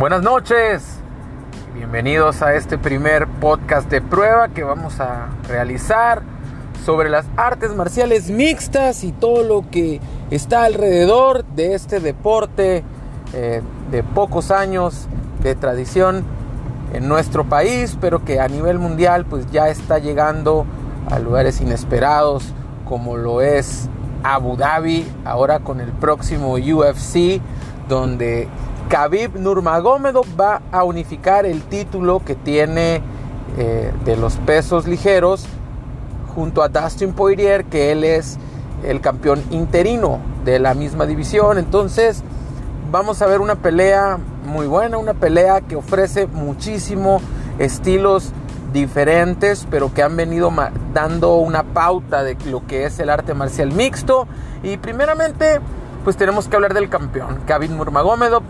Buenas noches, bienvenidos a este primer podcast de prueba que vamos a realizar sobre las artes marciales mixtas y todo lo que está alrededor de este deporte eh, de pocos años de tradición en nuestro país, pero que a nivel mundial pues ya está llegando a lugares inesperados como lo es Abu Dhabi, ahora con el próximo UFC, donde Khabib Nurmagomedov va a unificar el título que tiene eh, de los pesos ligeros junto a Dustin Poirier, que él es el campeón interino de la misma división. Entonces, vamos a ver una pelea muy buena, una pelea que ofrece muchísimo estilos diferentes, pero que han venido dando una pauta de lo que es el arte marcial mixto. Y primeramente, pues tenemos que hablar del campeón, Khabib Nurmagomedov,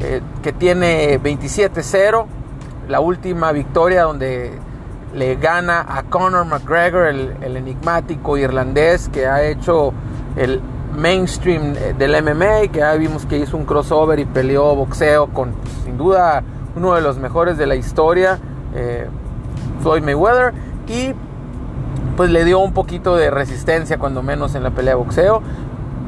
eh, que tiene 27-0. La última victoria donde le gana a Conor McGregor, el, enigmático irlandés que ha hecho el mainstream eh, del MMA, que ya vimos que hizo un crossover y peleó boxeo con sin duda uno de los mejores de la historia, eh, Floyd Mayweather, y pues le dio un poquito de resistencia cuando menos en la pelea de boxeo,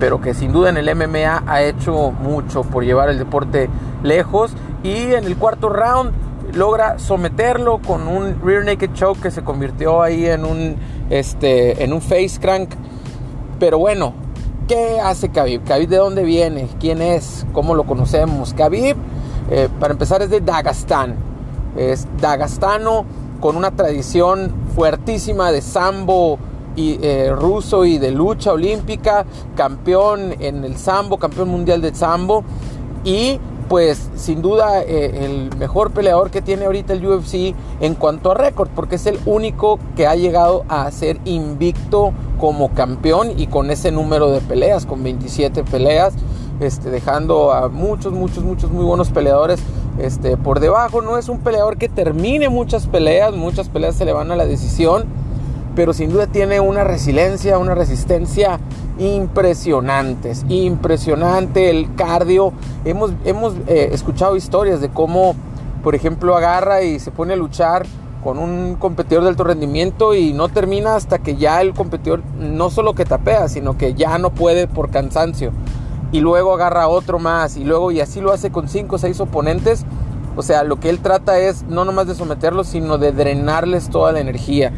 pero que sin duda en el MMA ha hecho mucho por llevar el deporte lejos. Y en el cuarto round logra someterlo con un rear naked choke que se convirtió ahí en un, este, en un face crank. Pero bueno, ¿qué hace Khabib? Khabib de dónde viene? ¿Quién es? ¿Cómo lo conocemos? Khabib, eh, para empezar, es de Dagestán. Es dagastano con una tradición fuertísima de sambo y, eh, ruso y de lucha olímpica, campeón en el sambo, campeón mundial de sambo y pues sin duda eh, el mejor peleador que tiene ahorita el UFC en cuanto a récord, porque es el único que ha llegado a ser invicto como campeón y con ese número de peleas, con 27 peleas, este, dejando a muchos, muchos, muchos muy buenos peleadores este, por debajo. No es un peleador que termine muchas peleas, muchas peleas se le van a la decisión pero sin duda tiene una resiliencia, una resistencia impresionantes, impresionante el cardio. Hemos, hemos eh, escuchado historias de cómo, por ejemplo, agarra y se pone a luchar con un competidor de alto rendimiento y no termina hasta que ya el competidor no solo que tapea, sino que ya no puede por cansancio. Y luego agarra otro más y luego y así lo hace con cinco o seis oponentes. O sea, lo que él trata es no nomás de someterlos, sino de drenarles toda la energía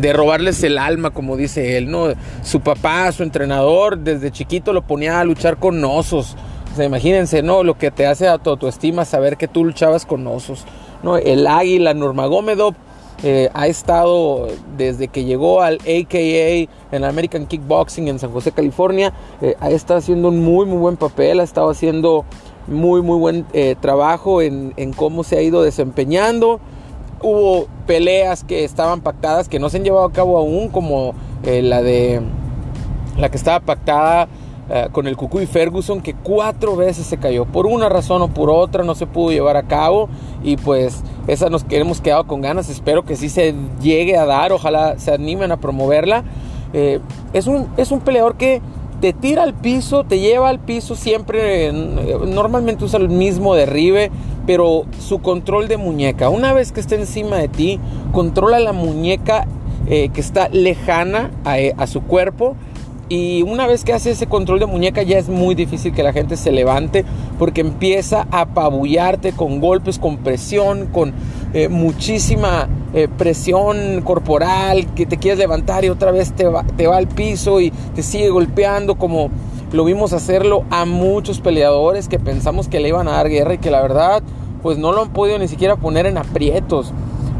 de robarles el alma, como dice él, ¿no? Su papá, su entrenador, desde chiquito lo ponía a luchar con osos. O sea, imagínense, ¿no? Lo que te hace a tu autoestima saber que tú luchabas con osos, ¿no? El águila Nurmagomedov eh, ha estado desde que llegó al AKA en American Kickboxing en San José, California, eh, ha estado haciendo un muy, muy buen papel, ha estado haciendo muy, muy buen eh, trabajo en, en cómo se ha ido desempeñando hubo peleas que estaban pactadas que no se han llevado a cabo aún, como eh, la de la que estaba pactada eh, con el Cucuy Ferguson, que cuatro veces se cayó. Por una razón o por otra no se pudo llevar a cabo. Y pues esa nos hemos quedado con ganas. Espero que sí se llegue a dar. Ojalá se animen a promoverla. Eh, es, un, es un peleador que te tira al piso, te lleva al piso siempre. Normalmente usa el mismo derribe pero su control de muñeca, una vez que está encima de ti, controla la muñeca eh, que está lejana eh, a, su cuerpo. Y una vez que hace ese control de muñeca ya es muy difícil que la gente se levante porque empieza a apabullarte con golpes, con presión, con eh, muchísima presión corporal, que te quieres levantar y otra vez te va, te va al piso y te sigue golpeando como lo vimos hacerlo a muchos peleadores que pensamos que le iban a dar guerra y que la verdad pues no lo han podido ni siquiera poner en aprietos.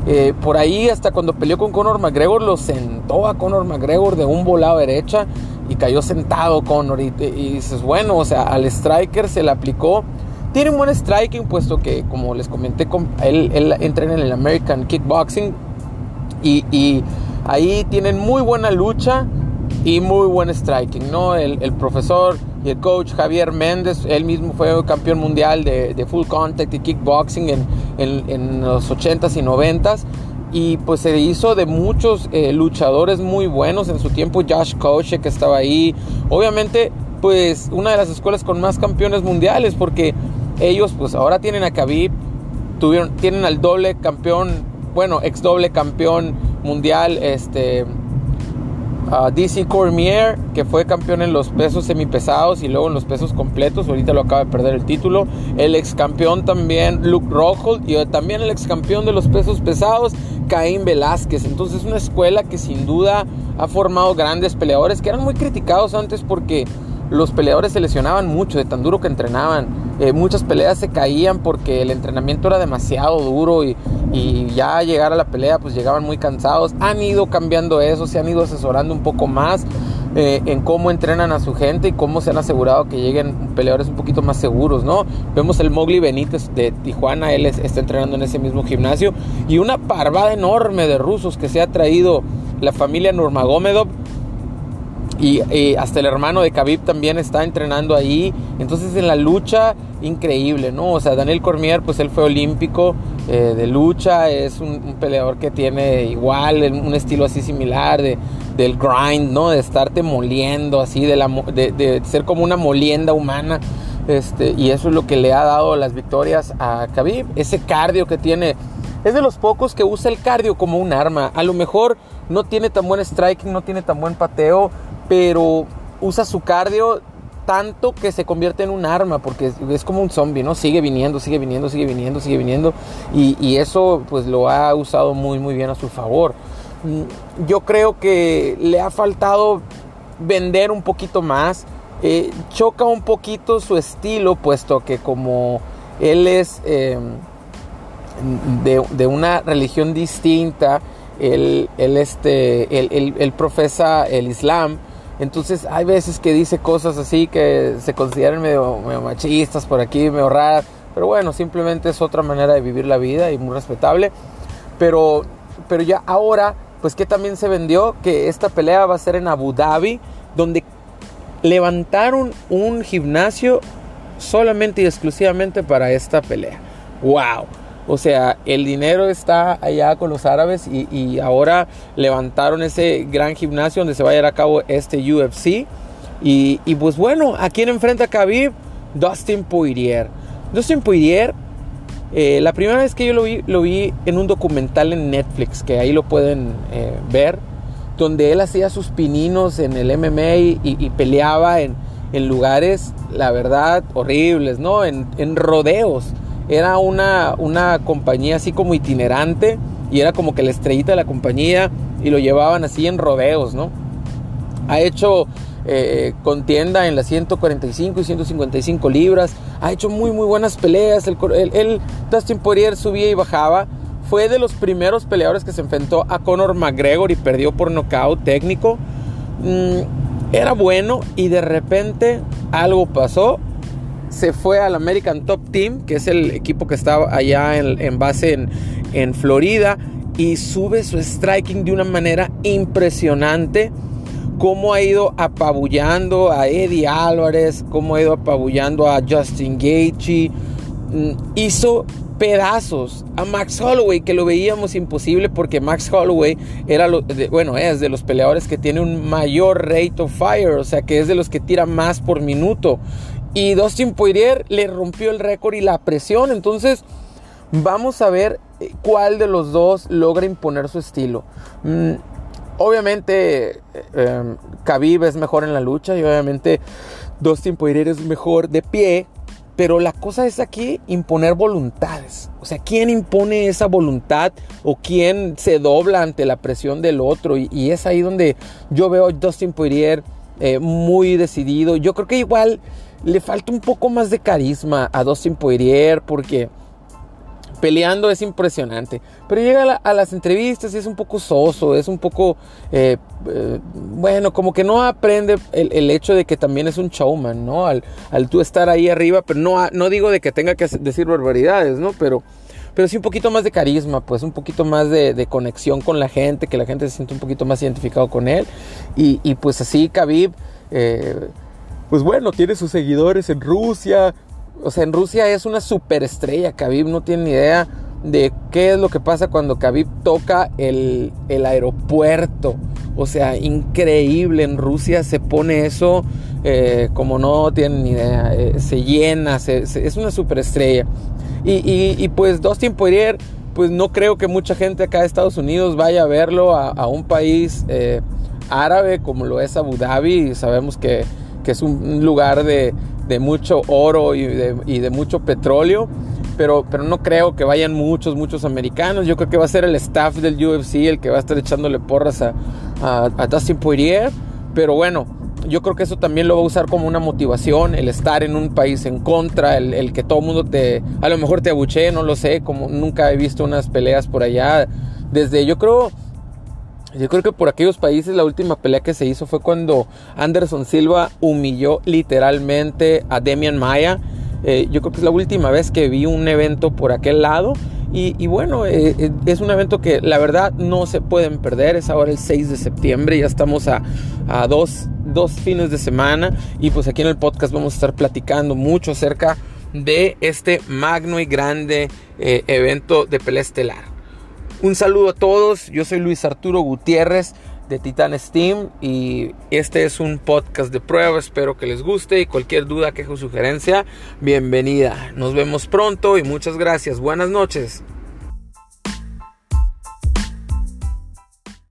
Eh, por ahí hasta cuando peleó con Conor McGregor lo sentó a Conor McGregor de un volado derecha y cayó sentado Conor y, dices bueno, o sea, al striker se le aplicó. Tiene un buen striking puesto que como les comenté, él, él en el American Kickboxing y, y ahí tienen muy buena lucha y muy buen striking, ¿no? El, profesor y el coach Javier Méndez, él mismo fue campeón mundial de, full contact y kickboxing en, en, los 80s y 90s. Y pues se hizo de muchos eh, luchadores muy buenos en su tiempo. Josh Koche que estaba ahí. Obviamente, pues una de las escuelas con más campeones mundiales porque ellos pues ahora tienen a Khabib, tuvieron, tienen al doble campeón, bueno, ex doble campeón mundial, este DC Cormier, que fue campeón en los pesos semipesados y luego en los pesos completos. Ahorita lo acaba de perder el título. El ex campeón también, Luke Rockhold. Y también el ex campeón de los pesos pesados, Caín Velázquez. Entonces, es una escuela que sin duda ha formado grandes peleadores que eran muy criticados antes porque los peleadores se lesionaban mucho de tan duro que entrenaban. Eh, muchas peleas se caían porque el entrenamiento era demasiado duro y, ya llegar a la pelea pues llegaban muy cansados. Han ido cambiando eso, se han ido asesorando un poco más eh, en cómo entrenan a su gente y cómo se han asegurado que lleguen peleadores un poquito más seguros, ¿no? Vemos el Mowgli Benítez de Tijuana, él está entrenando en ese mismo gimnasio y una parvada enorme de rusos que se ha traído la familia Nurmagomedov y, hasta el hermano de Khabib también está entrenando ahí. Entonces en la lucha, increíble, ¿no? O sea, Daniel Cormier, pues él fue olímpico eh, de lucha, es un, peleador que tiene igual un estilo así similar de, del grind, ¿no? De estarte moliendo así, de, la, de, ser como una molienda humana. Este, y eso es lo que le ha dado las victorias a Khabib. Ese cardio que tiene. Es de los pocos que usa el cardio como un arma. A lo mejor no tiene tan buen striking, no tiene tan buen pateo, pero usa su cardio tanto que se convierte en un arma, porque es, como un zombie, ¿no? Sigue viniendo, sigue viniendo, sigue viniendo, sigue viniendo, y, eso pues lo ha usado muy, muy bien a su favor. Mm, yo creo que le ha faltado vender un poquito más, eh, choca un poquito su estilo, puesto que como él es em, de, una religión distinta, él, este, él profesa el Islam, entonces hay veces que dice cosas así que se consideran medio, machistas por aquí, medio raras. Pero bueno, simplemente es otra manera de vivir la vida y muy respetable. Pero, pero ya ahora, pues que también se vendió que esta pelea va a ser en Abu Dhabi, donde levantaron un gimnasio solamente y exclusivamente para esta pelea. ¡Wow! O sea, el dinero está allá con los árabes y, ahora levantaron ese gran gimnasio donde se va a llevar a cabo este UFC. Y, pues bueno, ¿a quién enfrenta Khabib? Dustin Poirier. Dustin Poirier, eh, la primera vez que yo lo vi, lo vi en un documental en Netflix, que ahí lo pueden eh, ver, donde él hacía sus pininos en el MMA y, peleaba en, lugares, la verdad, horribles, ¿no? En, en rodeos era una, una compañía así como itinerante y era como que la estrellita de la compañía y lo llevaban así en rodeos, ¿no? Ha hecho eh, contienda en las 145 y 155 libras, ha hecho muy muy buenas peleas, el, el, Dustin Poirier subía y bajaba, fue de los primeros peleadores que se enfrentó a Conor McGregor y perdió por nocaut técnico. Mm, era bueno y de repente algo pasó se fue al American Top Team, que es el equipo que está allá en, base en, Florida, y sube su striking de una manera impresionante. Cómo ha ido apabullando a Eddie Álvarez, cómo ha ido apabullando a Justin Gaethje. Mm, hizo pedazos a Max Holloway, que lo veíamos imposible porque Max Holloway era, bueno, es de los peleadores que tiene un mayor rate of fire, o sea que es de los que tira más por minuto. Y Dustin Poirier le rompió el récord y la presión. Entonces, vamos a ver eh, cuál de los dos logra imponer su estilo. Mm, obviamente, eh, Khabib es mejor en la lucha y obviamente Dustin Poirier es mejor de pie. Pero la cosa es aquí imponer voluntades. O sea, ¿quién impone esa voluntad o quién se dobla ante la presión del otro? Y, es ahí donde yo veo a Dustin Poirier eh, muy decidido. Yo creo que igual le falta un poco más de carisma a Dustin Poirier porque peleando es impresionante. Pero llega a, las entrevistas y es un poco soso, es un poco, eh, eh, bueno, como que no aprende el, hecho de que también es un showman, ¿no? Al, tú estar ahí arriba, pero no, no digo de que tenga que decir barbaridades, ¿no? Pero, pero sí un poquito más de carisma, pues un poquito más de, conexión con la gente, que la gente se siente un poquito más identificado con él. Y, y pues así, Khabib... Eh, pues bueno, tiene sus seguidores en Rusia. O sea, en Rusia es una superestrella. Khabib no tiene ni idea de qué es lo que pasa cuando Khabib toca el, aeropuerto. O sea, increíble. En Rusia se pone eso eh, como no tienen ni idea, eh, se llena, es una superestrella. Y, y, y pues Dustin Poirier, pues no creo que mucha gente acá de Estados Unidos vaya a verlo a, un país eh, árabe como lo es Abu Dhabi. Sabemos que, que es un lugar de, de mucho oro y de, y de, mucho petróleo. Pero, pero no creo que vayan muchos, muchos americanos. Yo creo que va a ser el staff del UFC el que va a estar echándole porras a, a, a Dustin Poirier. Pero bueno, yo creo que eso también lo va a usar como una motivación, el estar en un país en contra, el, que todo el mundo te, a lo mejor te abuchee, no lo sé, como nunca he visto unas peleas por allá. Desde, yo creo, yo creo que por aquellos países la última pelea que se hizo fue cuando Anderson Silva humilló literalmente a Demian Maya. Eh, yo creo que es la última vez que vi un evento por aquel lado. Y, bueno, eh, eh, es un evento que la verdad no se pueden perder. Es ahora el 6 de septiembre, ya estamos a, dos, fines de semana. Y pues aquí en el podcast vamos a estar platicando mucho acerca de este magno y grande evento de pelea estelar. Un saludo a todos, yo soy Luis Arturo Gutiérrez de Titan Steam y este es un podcast de prueba, espero que les guste y cualquier duda, queja o sugerencia, bienvenida. Nos vemos pronto y muchas gracias. Buenas noches.